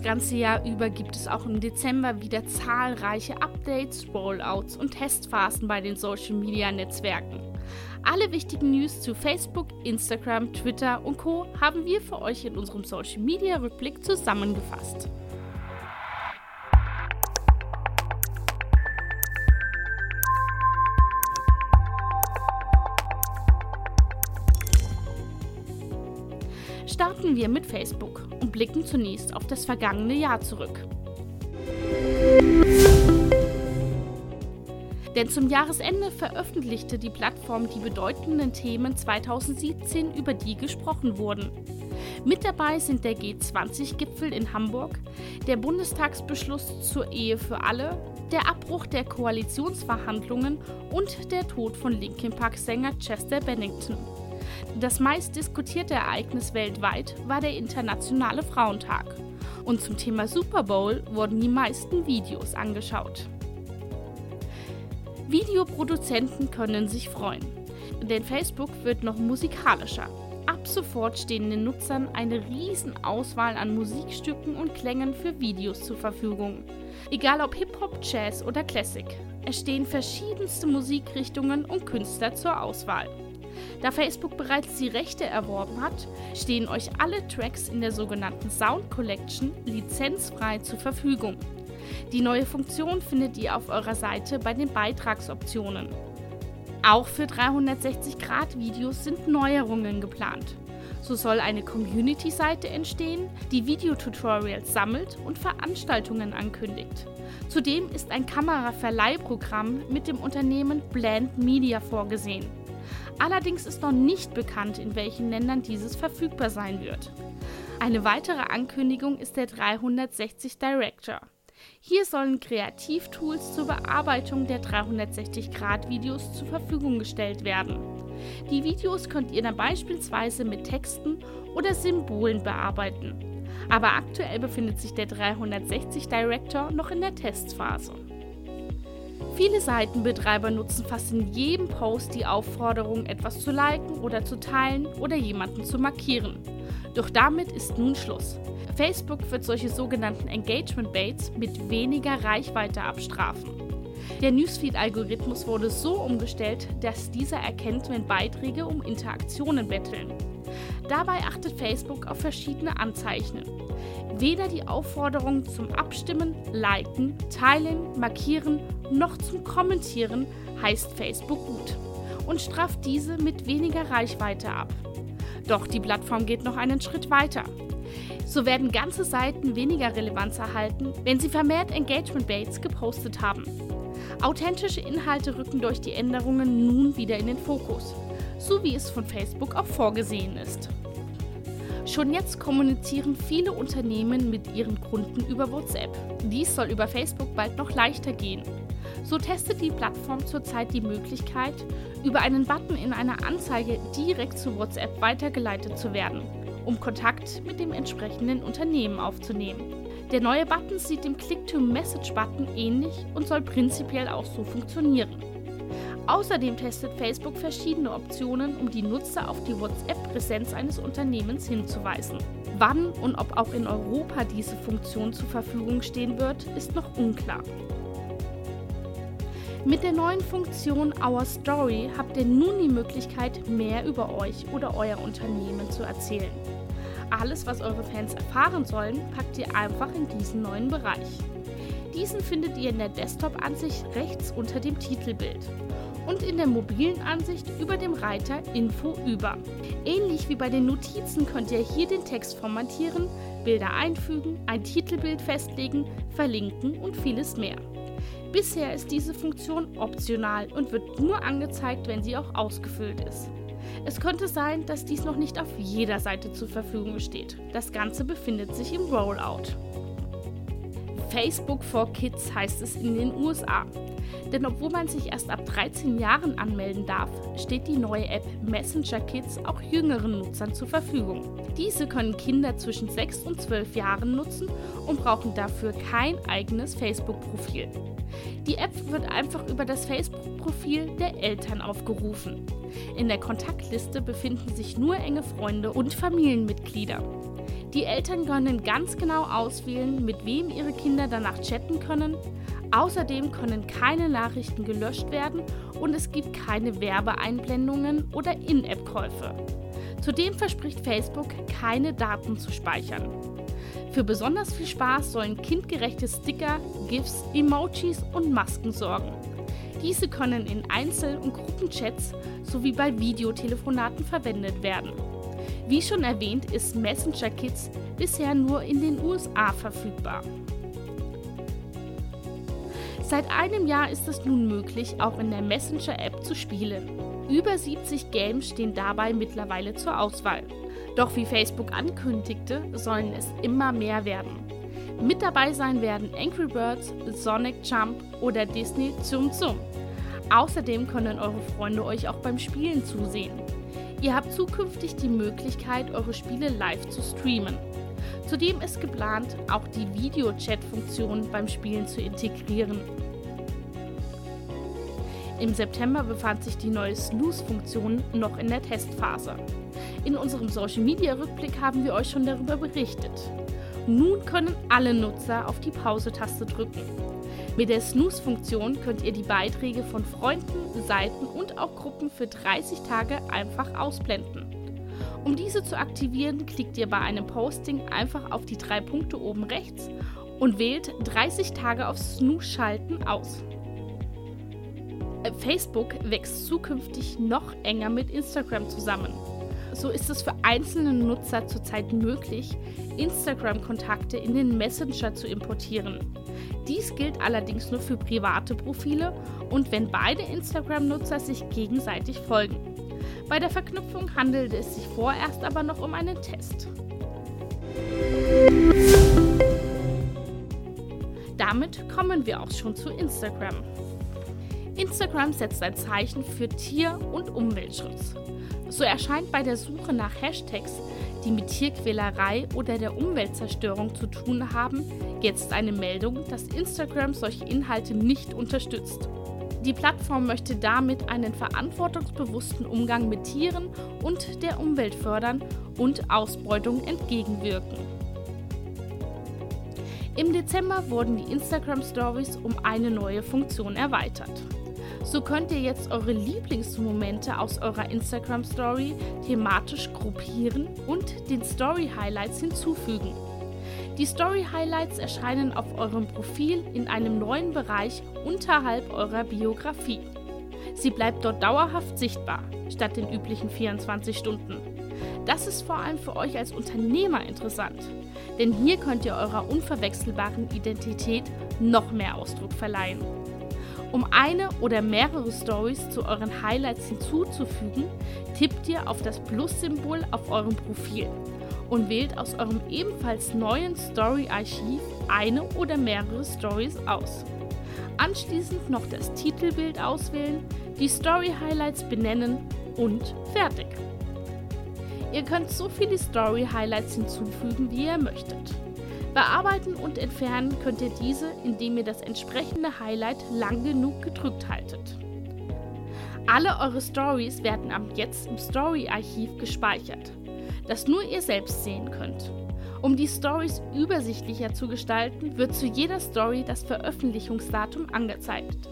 Das ganze Jahr über gibt es auch im Dezember wieder zahlreiche Updates, Rollouts und Testphasen bei den Social-Media-Netzwerken. Alle wichtigen News zu Facebook, Instagram, Twitter und Co haben wir für euch in unserem Social-Media-Rückblick zusammengefasst. Starten wir mit Facebook und blicken zunächst auf das vergangene Jahr zurück. Denn zum Jahresende veröffentlichte die Plattform die bedeutenden Themen 2017, über die gesprochen wurden. Mit dabei sind der G20-Gipfel in Hamburg, der Bundestagsbeschluss zur Ehe für alle, der Abbruch der Koalitionsverhandlungen und der Tod von Linkin Park-Sänger Chester Bennington. Das meist diskutierte Ereignis weltweit war der Internationale Frauentag. Und zum Thema Super Bowl wurden die meisten Videos angeschaut. Videoproduzenten können sich freuen, denn Facebook wird noch musikalischer. Ab sofort stehen den Nutzern eine riesen Auswahl an Musikstücken und Klängen für Videos zur Verfügung. Egal ob Hip-Hop, Jazz oder Classic, es stehen verschiedenste Musikrichtungen und Künstler zur Auswahl. Da Facebook bereits die Rechte erworben hat, stehen euch alle Tracks in der sogenannten Sound Collection lizenzfrei zur Verfügung. Die neue Funktion findet ihr auf eurer Seite bei den Beitragsoptionen. Auch für 360-Grad-Videos sind Neuerungen geplant. So soll eine Community-Seite entstehen, die Videotutorials sammelt und Veranstaltungen ankündigt. Zudem ist ein Kameraverleihprogramm mit dem Unternehmen Blend Media vorgesehen. Allerdings ist noch nicht bekannt, in welchen Ländern dieses verfügbar sein wird. Eine weitere Ankündigung ist der 360 Director. Hier sollen Kreativtools zur Bearbeitung der 360-Grad-Videos zur Verfügung gestellt werden. Die Videos könnt ihr dann beispielsweise mit Texten oder Symbolen bearbeiten. Aber aktuell befindet sich der 360 Director noch in der Testphase. Viele Seitenbetreiber nutzen fast in jedem Post die Aufforderung, etwas zu liken oder zu teilen oder jemanden zu markieren. Doch damit ist nun Schluss. Facebook wird solche sogenannten Engagement Baits mit weniger Reichweite abstrafen. Der Newsfeed-Algorithmus wurde so umgestellt, dass dieser erkennt, wenn Beiträge um Interaktionen betteln. Dabei achtet Facebook auf verschiedene Anzeichen. Weder die Aufforderung zum Abstimmen, Liken, Teilen, Markieren noch zum Kommentieren heißt Facebook gut und straft diese mit weniger Reichweite ab. Doch die Plattform geht noch einen Schritt weiter. So werden ganze Seiten weniger Relevanz erhalten, wenn sie vermehrt Engagement Baits gepostet haben. Authentische Inhalte rücken durch die Änderungen nun wieder in den Fokus, so wie es von Facebook auch vorgesehen ist. Schon jetzt kommunizieren viele Unternehmen mit ihren Kunden über WhatsApp. Dies soll über Facebook bald noch leichter gehen. So testet die Plattform zurzeit die Möglichkeit, über einen Button in einer Anzeige direkt zu WhatsApp weitergeleitet zu werden, um Kontakt mit dem entsprechenden Unternehmen aufzunehmen. Der neue Button sieht dem Click-to-Message-Button ähnlich und soll prinzipiell auch so funktionieren. Außerdem testet Facebook verschiedene Optionen, um die Nutzer auf die WhatsApp-Präsenz eines Unternehmens hinzuweisen. Wann und ob auch in Europa diese Funktion zur Verfügung stehen wird, ist noch unklar. Mit der neuen Funktion Our Story habt ihr nun die Möglichkeit, mehr über euch oder euer Unternehmen zu erzählen. Alles, was eure Fans erfahren sollen, packt ihr einfach in diesen neuen Bereich. Diesen findet ihr in der Desktop-Ansicht rechts unter dem Titelbild und in der mobilen Ansicht über dem Reiter Info über. Ähnlich wie bei den Notizen könnt ihr hier den Text formatieren, Bilder einfügen, ein Titelbild festlegen, verlinken und vieles mehr. Bisher ist diese Funktion optional und wird nur angezeigt, wenn sie auch ausgefüllt ist. Es könnte sein, dass dies noch nicht auf jeder Seite zur Verfügung steht. Das Ganze befindet sich im Rollout. Facebook for Kids heißt es in den USA. Denn obwohl man sich erst ab 13 Jahren anmelden darf, steht die neue App Messenger Kids auch jüngeren Nutzern zur Verfügung. Diese können Kinder zwischen 6 und 12 Jahren nutzen und brauchen dafür kein eigenes Facebook-Profil. Die App wird einfach über das Facebook-Profil der Eltern aufgerufen. In der Kontaktliste befinden sich nur enge Freunde und Familienmitglieder. Die Eltern können ganz genau auswählen, mit wem ihre Kinder danach chatten können. Außerdem können keine Nachrichten gelöscht werden und es gibt keine Werbeeinblendungen oder In-App-Käufe. Zudem verspricht Facebook, keine Daten zu speichern. Für besonders viel Spaß sollen kindgerechte Sticker, GIFs, Emojis und Masken sorgen. Diese können in Einzel- und Gruppenchats sowie bei Videotelefonaten verwendet werden. Wie schon erwähnt, ist Messenger Kids bisher nur in den USA verfügbar. Seit einem Jahr ist es nun möglich, auch in der Messenger-App zu spielen. Über 70 Games stehen dabei mittlerweile zur Auswahl. Doch wie Facebook ankündigte, sollen es immer mehr werden. Mit dabei sein werden Angry Birds, Sonic Jump oder Disney Zum Zum. Außerdem können eure Freunde euch auch beim Spielen zusehen. Ihr habt zukünftig die Möglichkeit, eure Spiele live zu streamen. Zudem ist geplant, auch die Video-Chat-Funktion beim Spielen zu integrieren. Im September befand sich die neue Snooze-Funktion noch in der Testphase. In unserem Social-Media-Rückblick haben wir euch schon darüber berichtet. Nun können alle Nutzer auf die Pause-Taste drücken. Mit der Snooze-Funktion könnt ihr die Beiträge von Freunden, Seiten und auch Gruppen für 30 Tage einfach ausblenden. Um diese zu aktivieren, klickt ihr bei einem Posting einfach auf die drei Punkte oben rechts und wählt 30 Tage auf Snooze schalten aus. Facebook wächst zukünftig noch enger mit Instagram zusammen. So ist es für einzelne Nutzer zurzeit möglich, Instagram-Kontakte in den Messenger zu importieren. Dies gilt allerdings nur für private Profile und wenn beide Instagram-Nutzer sich gegenseitig folgen. Bei der Verknüpfung handelt es sich vorerst aber noch um einen Test. Damit kommen wir auch schon zu Instagram. Instagram setzt ein Zeichen für Tier- und Umweltschutz. So erscheint bei der Suche nach Hashtags, die mit Tierquälerei oder der Umweltzerstörung zu tun haben, jetzt eine Meldung, dass Instagram solche Inhalte nicht unterstützt. Die Plattform möchte damit einen verantwortungsbewussten Umgang mit Tieren und der Umwelt fördern und Ausbeutung entgegenwirken. Im Dezember wurden die Instagram Stories um eine neue Funktion erweitert. So könnt ihr jetzt eure Lieblingsmomente aus eurer Instagram Story thematisch gruppieren und den Story Highlights hinzufügen. Die Story Highlights erscheinen auf eurem Profil in einem neuen Bereich unterhalb eurer Biografie. Sie bleibt dort dauerhaft sichtbar, statt den üblichen 24 Stunden. Das ist vor allem für euch als Unternehmer interessant, denn hier könnt ihr eurer unverwechselbaren Identität noch mehr Ausdruck verleihen. Um eine oder mehrere Stories zu euren Highlights hinzuzufügen, tippt ihr auf das Plus-Symbol auf eurem Profil und wählt aus eurem ebenfalls neuen Story-Archiv eine oder mehrere Stories aus. Anschließend noch das Titelbild auswählen, die Story-Highlights benennen und fertig. Ihr könnt so viele Story-Highlights hinzufügen, wie ihr möchtet. Bearbeiten und entfernen könnt ihr diese, indem ihr das entsprechende Highlight lang genug gedrückt haltet. Alle eure Stories werden ab jetzt im Story-Archiv gespeichert, das nur ihr selbst sehen könnt. Um die Stories übersichtlicher zu gestalten, wird zu jeder Story das Veröffentlichungsdatum angezeigt.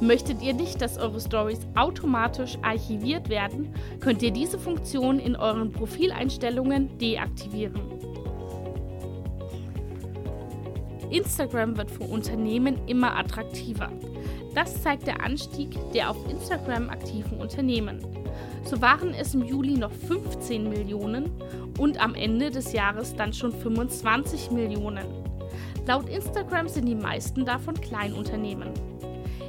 Möchtet ihr nicht, dass eure Stories automatisch archiviert werden, könnt ihr diese Funktion in euren Profileinstellungen deaktivieren. Instagram wird für Unternehmen immer attraktiver. Das zeigt der Anstieg der auf Instagram aktiven Unternehmen. So waren es im Juli noch 15 Millionen und am Ende des Jahres dann schon 25 Millionen. Laut Instagram sind die meisten davon Kleinunternehmen.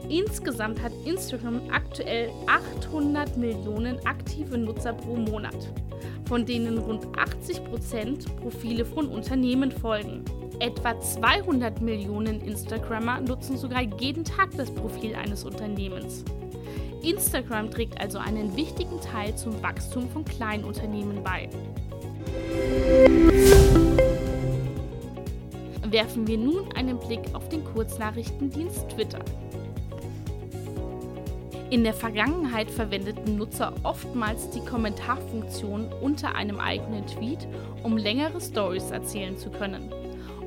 Insgesamt hat Instagram aktuell 800 Millionen aktive Nutzer pro Monat, von denen rund 80 Prozent Profile von Unternehmen folgen. Etwa 200 Millionen Instagrammer nutzen sogar jeden Tag das Profil eines Unternehmens. Instagram trägt also einen wichtigen Teil zum Wachstum von Kleinunternehmen bei. Werfen wir nun einen Blick auf den Kurznachrichtendienst Twitter. In der Vergangenheit verwendeten Nutzer oftmals die Kommentarfunktion unter einem eigenen Tweet, um längere Stories erzählen zu können.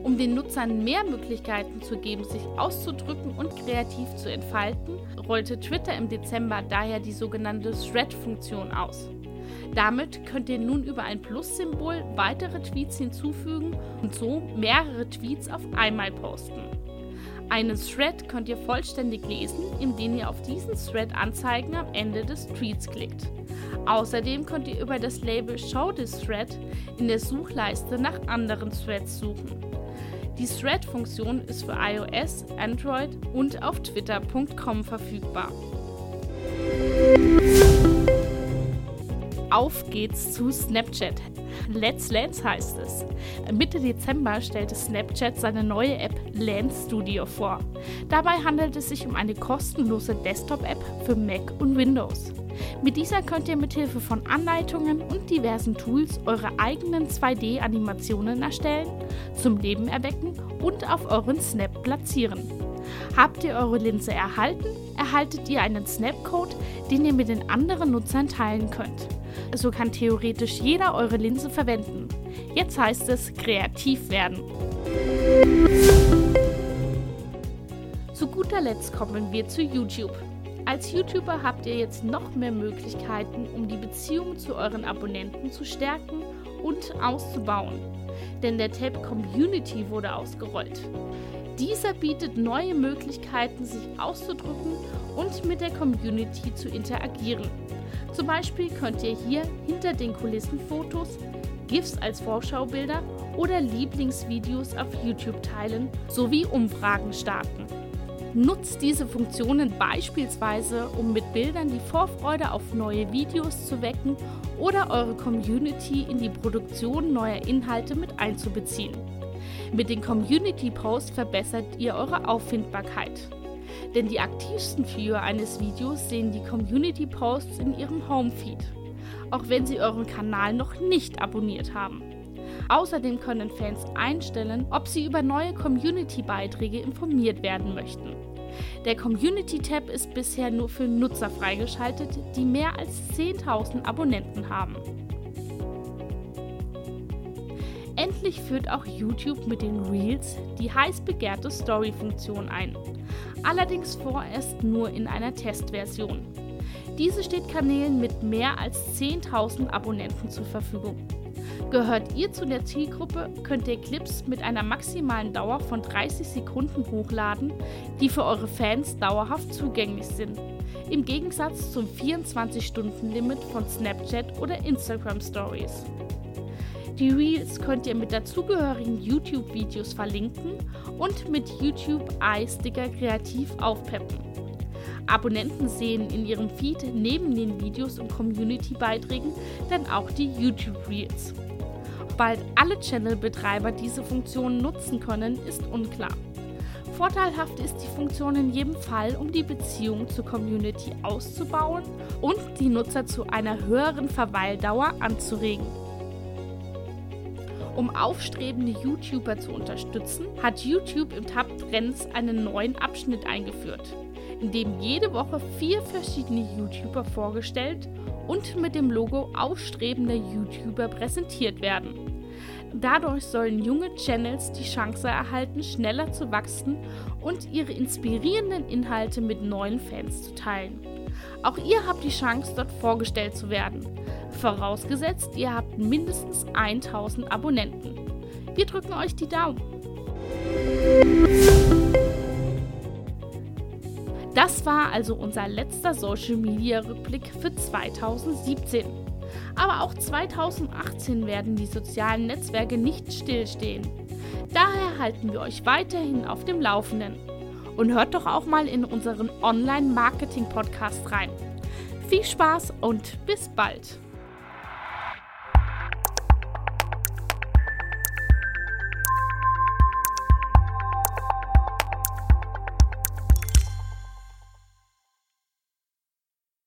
Um den Nutzern mehr Möglichkeiten zu geben, sich auszudrücken und kreativ zu entfalten, rollte Twitter im Dezember daher die sogenannte Thread-Funktion aus. Damit könnt ihr nun über ein Plus-Symbol weitere Tweets hinzufügen und so mehrere Tweets auf einmal posten. Einen Thread könnt ihr vollständig lesen, indem ihr auf diesen Thread-Anzeigen am Ende des Tweets klickt. Außerdem könnt ihr über das Label Show this Thread in der Suchleiste nach anderen Threads suchen. Die Thread-Funktion ist für iOS, Android und auf twitter.com verfügbar. Auf geht's zu Snapchat. Let's Lance heißt es. Mitte Dezember stellte Snapchat seine neue App Lance Studio vor. Dabei handelt es sich um eine kostenlose Desktop-App für Mac und Windows. Mit dieser könnt ihr mithilfe von Anleitungen und diversen Tools eure eigenen 2D-Animationen erstellen, zum Leben erwecken und auf euren Snap platzieren. Habt ihr eure Linse erhalten, erhaltet ihr einen Snap-Code, den ihr mit den anderen Nutzern teilen könnt. So kann theoretisch jeder eure Linse verwenden. Jetzt heißt es kreativ werden. Zu guter Letzt kommen wir zu YouTube. Als YouTuber habt ihr jetzt noch mehr Möglichkeiten, um die Beziehung zu euren Abonnenten zu stärken und auszubauen. Denn der Tab Community wurde ausgerollt. Dieser bietet neue Möglichkeiten, sich auszudrücken und mit der Community zu interagieren. Zum Beispiel könnt ihr hier hinter den Kulissen Fotos, GIFs als Vorschaubilder oder Lieblingsvideos auf YouTube teilen sowie Umfragen starten. Nutzt diese Funktionen beispielsweise, um mit Bildern die Vorfreude auf neue Videos zu wecken oder eure Community in die Produktion neuer Inhalte mit einzubeziehen. Mit den Community Posts verbessert ihr eure Auffindbarkeit. Denn die aktivsten Viewer eines Videos sehen die Community Posts in ihrem Homefeed, auch wenn sie euren Kanal noch nicht abonniert haben. Außerdem können Fans einstellen, ob sie über neue Community-Beiträge informiert werden möchten. Der Community-Tab ist bisher nur für Nutzer freigeschaltet, die mehr als 10.000 Abonnenten haben. Endlich führt auch YouTube mit den Reels die heiß begehrte Story-Funktion ein. Allerdings vorerst nur in einer Testversion. Diese steht Kanälen mit mehr als 10.000 Abonnenten zur Verfügung. Gehört ihr zu der Zielgruppe, könnt ihr Clips mit einer maximalen Dauer von 30 Sekunden hochladen, die für eure Fans dauerhaft zugänglich sind. Im Gegensatz zum 24-Stunden-Limit von Snapchat oder Instagram Stories. Die Reels könnt ihr mit dazugehörigen YouTube-Videos verlinken und mit YouTube Eye-Sticker kreativ aufpeppen. Abonnenten sehen in ihrem Feed neben den Videos und Community-Beiträgen dann auch die YouTube Reels bald alle Channel-Betreiber diese Funktion nutzen können, ist unklar. Vorteilhaft ist die Funktion in jedem Fall, um die Beziehung zur Community auszubauen und die Nutzer zu einer höheren Verweildauer anzuregen. Um aufstrebende YouTuber zu unterstützen, hat YouTube im Tab Trends einen neuen Abschnitt eingeführt, in dem jede Woche vier verschiedene YouTuber vorgestellt und mit dem Logo aufstrebender YouTuber präsentiert werden. Dadurch sollen junge Channels die Chance erhalten, schneller zu wachsen und ihre inspirierenden Inhalte mit neuen Fans zu teilen. Auch ihr habt die Chance, dort vorgestellt zu werden. Vorausgesetzt, ihr habt mindestens 1000 Abonnenten. Wir drücken euch die Daumen. Das war also unser letzter Social Media Rückblick für 2017. Aber auch 2018 werden die sozialen Netzwerke nicht stillstehen. Daher halten wir euch weiterhin auf dem Laufenden. Und hört doch auch mal in unseren Online-Marketing-Podcast rein. Viel Spaß und bis bald!